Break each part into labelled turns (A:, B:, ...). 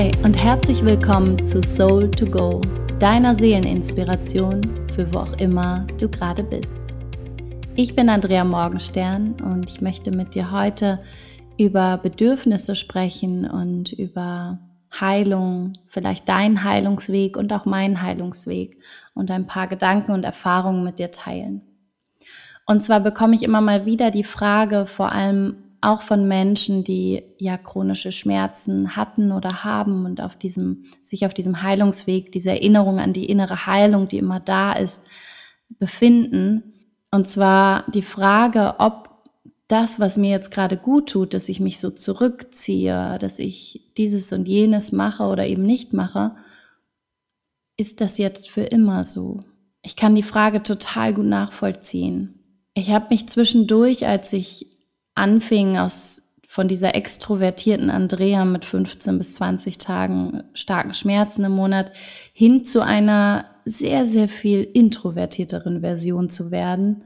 A: Hi und herzlich willkommen zu Soul to Go, deiner Seeleninspiration für wo auch immer du gerade bist. Ich bin Andrea Morgenstern und ich möchte mit dir heute über Bedürfnisse sprechen und über Heilung, vielleicht dein Heilungsweg und auch mein Heilungsweg und ein paar Gedanken und Erfahrungen mit dir teilen. Und zwar bekomme ich immer mal wieder die Frage, vor allem auch von Menschen, die ja chronische Schmerzen hatten oder haben und auf diesem, sich auf diesem Heilungsweg, diese Erinnerung an die innere Heilung, die immer da ist, befinden. Und zwar die Frage, ob das, was mir jetzt gerade gut tut, dass ich mich so zurückziehe, dass ich dieses und jenes mache oder eben nicht mache, ist das jetzt für immer so? Ich kann die Frage total gut nachvollziehen. Ich habe mich zwischendurch, als ich anfing, aus von dieser extrovertierten Andrea mit 15 bis 20 Tagen starken Schmerzen im Monat hin zu einer sehr, sehr viel introvertierteren Version zu werden,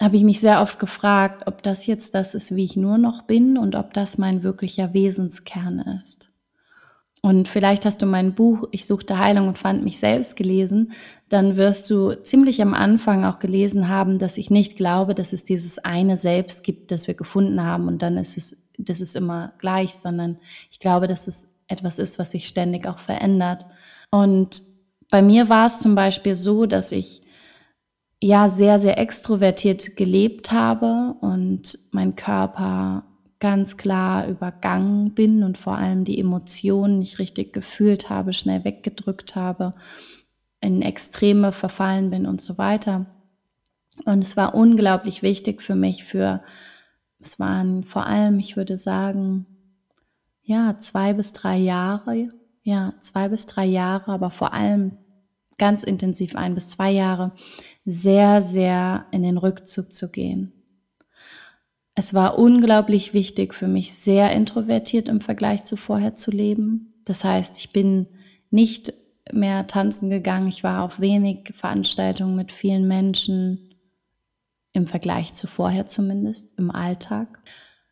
A: habe ich mich sehr oft gefragt, ob das jetzt das ist, wie ich nur noch bin und ob das mein wirklicher Wesenskern ist. Und vielleicht hast du mein Buch Ich suchte Heilung und fand mich selbst gelesen, dann wirst du ziemlich am Anfang auch gelesen haben, dass ich nicht glaube, dass es dieses eine Selbst gibt, das wir gefunden haben und dann ist es, das ist immer gleich, sondern ich glaube, dass es etwas ist, was sich ständig auch verändert. Und bei mir war es zum Beispiel so, dass ich ja sehr, sehr extrovertiert gelebt habe und mein Körper ganz klar übergangen bin und vor allem die Emotionen nicht richtig gefühlt habe, schnell weggedrückt habe, in Extreme verfallen bin und so weiter. Und es war unglaublich wichtig für mich, für, es waren vor allem, ich würde sagen, ja, zwei bis drei Jahre, ja, zwei bis drei Jahre, aber vor allem ganz intensiv ein bis zwei Jahre, sehr, sehr in den Rückzug zu gehen. Es war unglaublich wichtig für mich, sehr introvertiert im Vergleich zu vorher zu leben. Das heißt, ich bin nicht mehr tanzen gegangen. Ich war auf wenig Veranstaltungen mit vielen Menschen im Vergleich zu vorher zumindest im Alltag.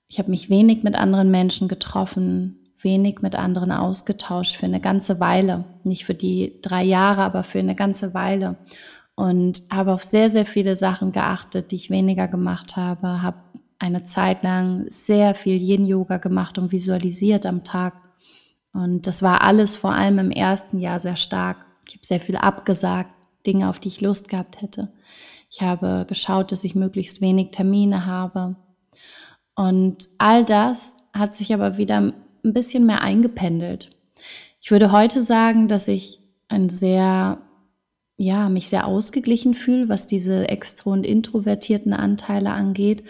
A: Ich habe mich wenig mit anderen Menschen getroffen, wenig mit anderen ausgetauscht für eine ganze Weile. Nicht für die drei Jahre, aber für eine ganze Weile. Und habe auf sehr, sehr viele Sachen geachtet, die ich weniger gemacht habe. Habe eine Zeit lang sehr viel Yin-Yoga gemacht und visualisiert am Tag. Und das war alles vor allem im ersten Jahr sehr stark. Ich habe sehr viel abgesagt, Dinge, auf die ich Lust gehabt hätte. Ich habe geschaut, dass ich möglichst wenig Termine habe. Und all das hat sich aber wieder ein bisschen mehr eingependelt. Ich würde heute sagen, dass ich ein sehr, ja, mich sehr ausgeglichen fühle, was diese extro- und introvertierten Anteile angeht.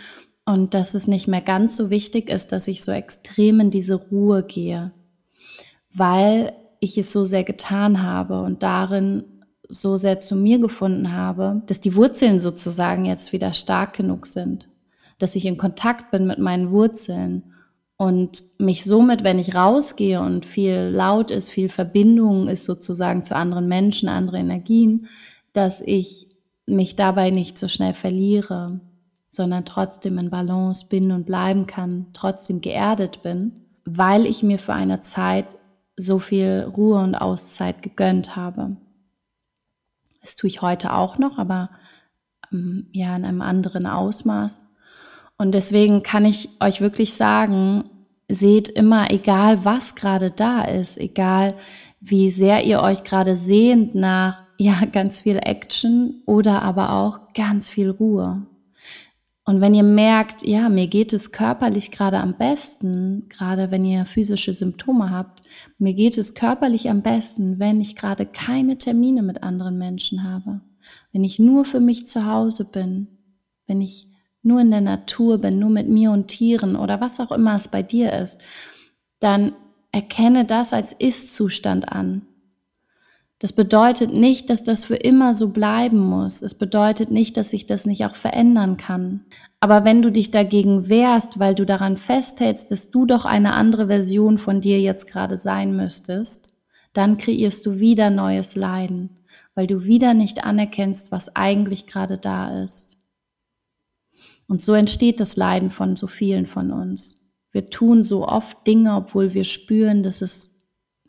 A: Und dass es nicht mehr ganz so wichtig ist, dass ich so extrem in diese Ruhe gehe, weil ich es so sehr getan habe und darin so sehr zu mir gefunden habe, dass die Wurzeln sozusagen jetzt wieder stark genug sind, dass ich in Kontakt bin mit meinen Wurzeln und mich somit, wenn ich rausgehe und viel laut ist, viel Verbindung ist sozusagen zu anderen Menschen, andere Energien, dass ich mich dabei nicht so schnell verliere, sondern trotzdem in Balance bin und bleiben kann, trotzdem geerdet bin, weil ich mir für eine Zeit so viel Ruhe und Auszeit gegönnt habe. Das tue ich heute auch noch, aber ähm, ja in einem anderen Ausmaß. Und deswegen kann ich euch wirklich sagen, seht immer, egal was gerade da ist, egal wie sehr ihr euch gerade sehnt nach ja ganz viel Action oder aber auch ganz viel Ruhe. Und wenn ihr merkt, ja, mir geht es körperlich gerade am besten, gerade wenn ihr physische Symptome habt, mir geht es körperlich am besten, wenn ich gerade keine Termine mit anderen Menschen habe, wenn ich nur für mich zu Hause bin, wenn ich nur in der Natur bin, nur mit mir und Tieren oder was auch immer es bei dir ist, dann erkenne das als Ist-Zustand an. Das bedeutet nicht, dass das für immer so bleiben muss. Es bedeutet nicht, dass sich das nicht auch verändern kann. Aber wenn du dich dagegen wehrst, weil du daran festhältst, dass du doch eine andere Version von dir jetzt gerade sein müsstest, dann kreierst du wieder neues Leiden, weil du wieder nicht anerkennst, was eigentlich gerade da ist. Und so entsteht das Leiden von so vielen von uns. Wir tun so oft Dinge, obwohl wir spüren, dass es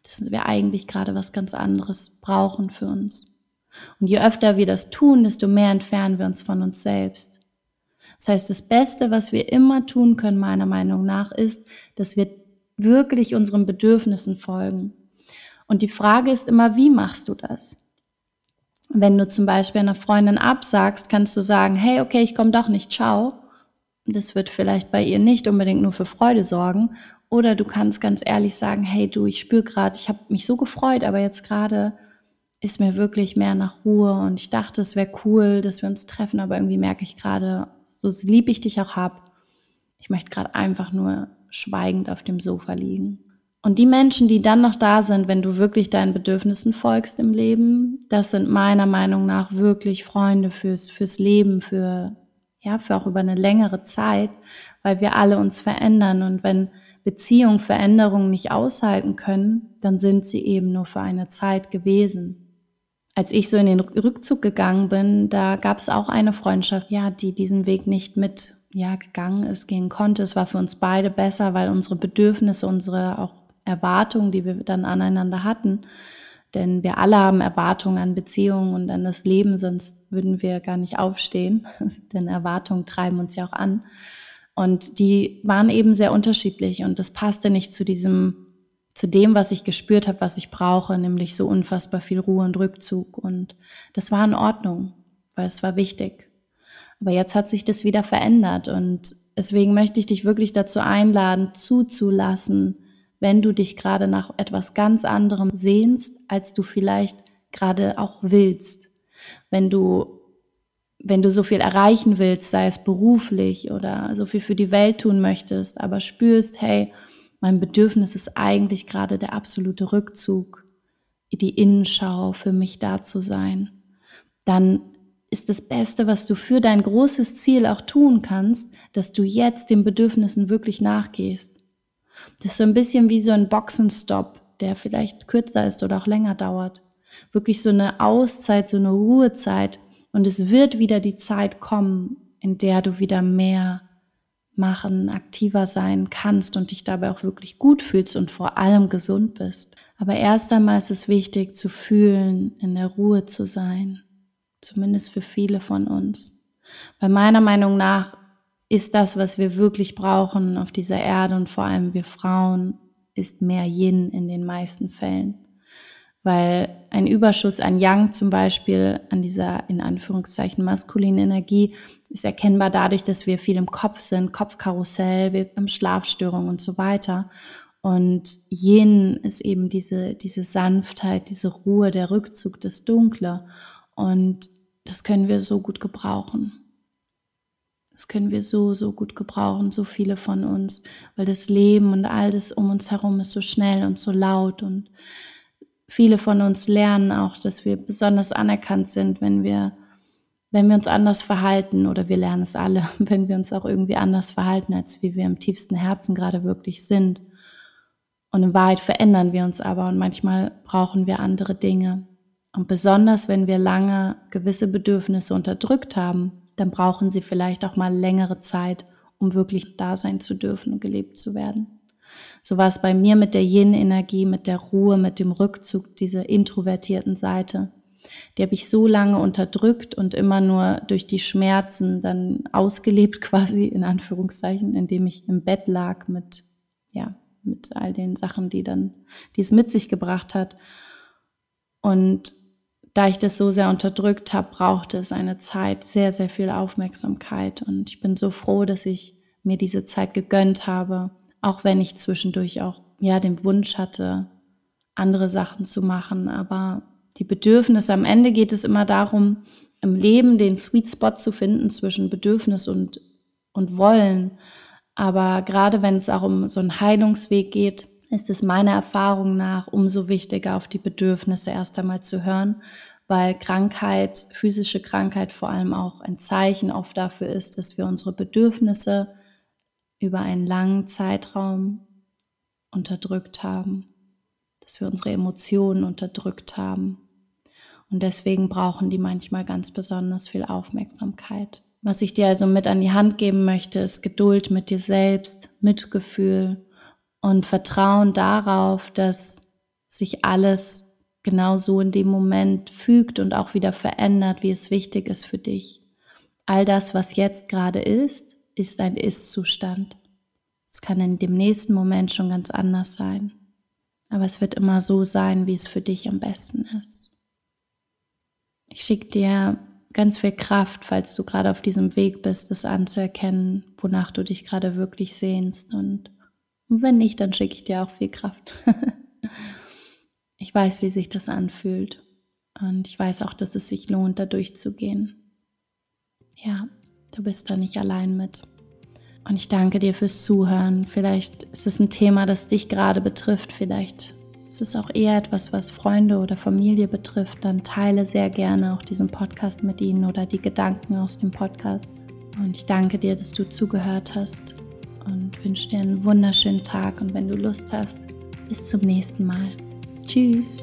A: dass wir eigentlich gerade was ganz anderes brauchen für uns. Und je öfter wir das tun, desto mehr entfernen wir uns von uns selbst. Das heißt, das Beste, was wir immer tun können, meiner Meinung nach, ist, dass wir wirklich unseren Bedürfnissen folgen. Und die Frage ist immer, wie machst du das? Wenn du zum Beispiel einer Freundin absagst, kannst du sagen, hey, okay, ich komme doch nicht, ciao. Das wird vielleicht bei ihr nicht unbedingt nur für Freude sorgen. Oder du kannst ganz ehrlich sagen, hey du, ich spüre gerade, ich habe mich so gefreut, aber jetzt gerade ist mir wirklich mehr nach Ruhe und ich dachte, es wäre cool, dass wir uns treffen, aber irgendwie merke ich gerade, so lieb ich dich auch hab, ich möchte gerade einfach nur schweigend auf dem Sofa liegen. Und die Menschen, die dann noch da sind, wenn du wirklich deinen Bedürfnissen folgst im Leben, das sind meiner Meinung nach wirklich Freunde fürs, fürs Leben, für, ja, für auch über eine längere Zeit, weil wir alle uns verändern. Und wenn Beziehungen Veränderungen nicht aushalten können, dann sind sie eben nur für eine Zeit gewesen als ich so in den Rückzug gegangen bin, da gab es auch eine Freundschaft, ja, die diesen Weg nicht mit ja, gegangen ist, gehen konnte. Es war für uns beide besser, weil unsere Bedürfnisse, unsere auch Erwartungen, die wir dann aneinander hatten, denn wir alle haben Erwartungen an Beziehungen und an das Leben, sonst würden wir gar nicht aufstehen, denn Erwartungen treiben uns ja auch an. Und die waren eben sehr unterschiedlich und das passte nicht zu diesem zu dem, was ich gespürt habe, was ich brauche, nämlich so unfassbar viel Ruhe und Rückzug. Und das war in Ordnung, weil es war wichtig. Aber jetzt hat sich das wieder verändert und deswegen möchte ich dich wirklich dazu einladen, zuzulassen, wenn du dich gerade nach etwas ganz anderem sehnst, als du vielleicht gerade auch willst. Wenn du wenn du so viel erreichen willst, sei es beruflich oder so viel für die Welt tun möchtest, aber spürst, hey, mein Bedürfnis ist eigentlich gerade der absolute Rückzug, die Innenschau, für mich da zu sein. Dann ist das Beste, was du für dein großes Ziel auch tun kannst, dass du jetzt den Bedürfnissen wirklich nachgehst. Das ist so ein bisschen wie so ein Boxenstopp, der vielleicht kürzer ist oder auch länger dauert. Wirklich so eine Auszeit, so eine Ruhezeit. Und es wird wieder die Zeit kommen, in der du wieder mehr machen, aktiver sein kannst und dich dabei auch wirklich gut fühlst und vor allem gesund bist. Aber erst einmal ist es wichtig zu fühlen, in der Ruhe zu sein, zumindest für viele von uns. Weil meiner Meinung nach ist das, was wir wirklich brauchen auf dieser Erde und vor allem wir Frauen, ist mehr Yin in den meisten Fällen weil ein Überschuss an Yang zum Beispiel, an dieser in Anführungszeichen maskulinen Energie, ist erkennbar dadurch, dass wir viel im Kopf sind, Kopfkarussell, wir haben Schlafstörungen und so weiter. Und Yin ist eben diese, diese Sanftheit, diese Ruhe, der Rückzug, das Dunkle. Und das können wir so gut gebrauchen. Das können wir so, so gut gebrauchen, so viele von uns, weil das Leben und all das um uns herum ist so schnell und so laut und viele von uns lernen auch, dass wir besonders anerkannt sind, wenn wir, wenn wir uns anders verhalten oder wir lernen es alle, wenn wir uns auch irgendwie anders verhalten, als wie wir im tiefsten Herzen gerade wirklich sind. Und in Wahrheit verändern wir uns aber und manchmal brauchen wir andere Dinge. Und besonders wenn wir lange gewisse Bedürfnisse unterdrückt haben, dann brauchen sie vielleicht auch mal längere Zeit, um wirklich da sein zu dürfen und gelebt zu werden. So war es bei mir mit der Yin-Energie, mit der Ruhe, mit dem Rückzug, dieser introvertierten Seite. Die habe ich so lange unterdrückt und immer nur durch die Schmerzen dann ausgelebt, quasi in Anführungszeichen, indem ich im Bett lag mit, ja, mit all den Sachen, die dann, die es mit sich gebracht hat. Und da ich das so sehr unterdrückt habe, brauchte es eine Zeit, sehr, sehr viel Aufmerksamkeit. Und ich bin so froh, dass ich mir diese Zeit gegönnt habe auch wenn ich zwischendurch auch ja den Wunsch hatte, andere Sachen zu machen. Aber die Bedürfnisse, am Ende geht es immer darum, im Leben den Sweet Spot zu finden zwischen Bedürfnis und, und Wollen. Aber gerade wenn es auch um so einen Heilungsweg geht, ist es meiner Erfahrung nach umso wichtiger, auf die Bedürfnisse erst einmal zu hören, weil Krankheit, physische Krankheit vor allem auch ein Zeichen oft dafür ist, dass wir unsere Bedürfnisse über einen langen Zeitraum unterdrückt haben, dass wir unsere Emotionen unterdrückt haben. Und deswegen brauchen die manchmal ganz besonders viel Aufmerksamkeit. Was ich dir also mit an die Hand geben möchte, ist Geduld mit dir selbst, Mitgefühl und Vertrauen darauf, dass sich alles genau so in dem Moment fügt und auch wieder verändert, wie es wichtig ist für dich. All das, was jetzt gerade ist, ist ein Ist-Zustand. Es kann in dem nächsten Moment schon ganz anders sein. Aber es wird immer so sein, wie es für dich am besten ist. Ich schicke dir ganz viel Kraft, falls du gerade auf diesem Weg bist, das anzuerkennen, wonach du dich gerade wirklich sehnst. Und wenn nicht, dann schicke ich dir auch viel Kraft. ich weiß, wie sich das anfühlt. Und ich weiß auch, dass es sich lohnt, da durchzugehen. Ja, du bist da nicht allein mit. Und ich danke dir fürs Zuhören. Vielleicht ist es ein Thema, das dich gerade betrifft. Vielleicht ist es auch eher etwas, was Freunde oder Familie betrifft. Dann teile sehr gerne auch diesen Podcast mit ihnen oder die Gedanken aus dem Podcast. Und ich danke dir, dass du zugehört hast und wünsche dir einen wunderschönen Tag. Und wenn du Lust hast, bis zum nächsten Mal. Tschüss.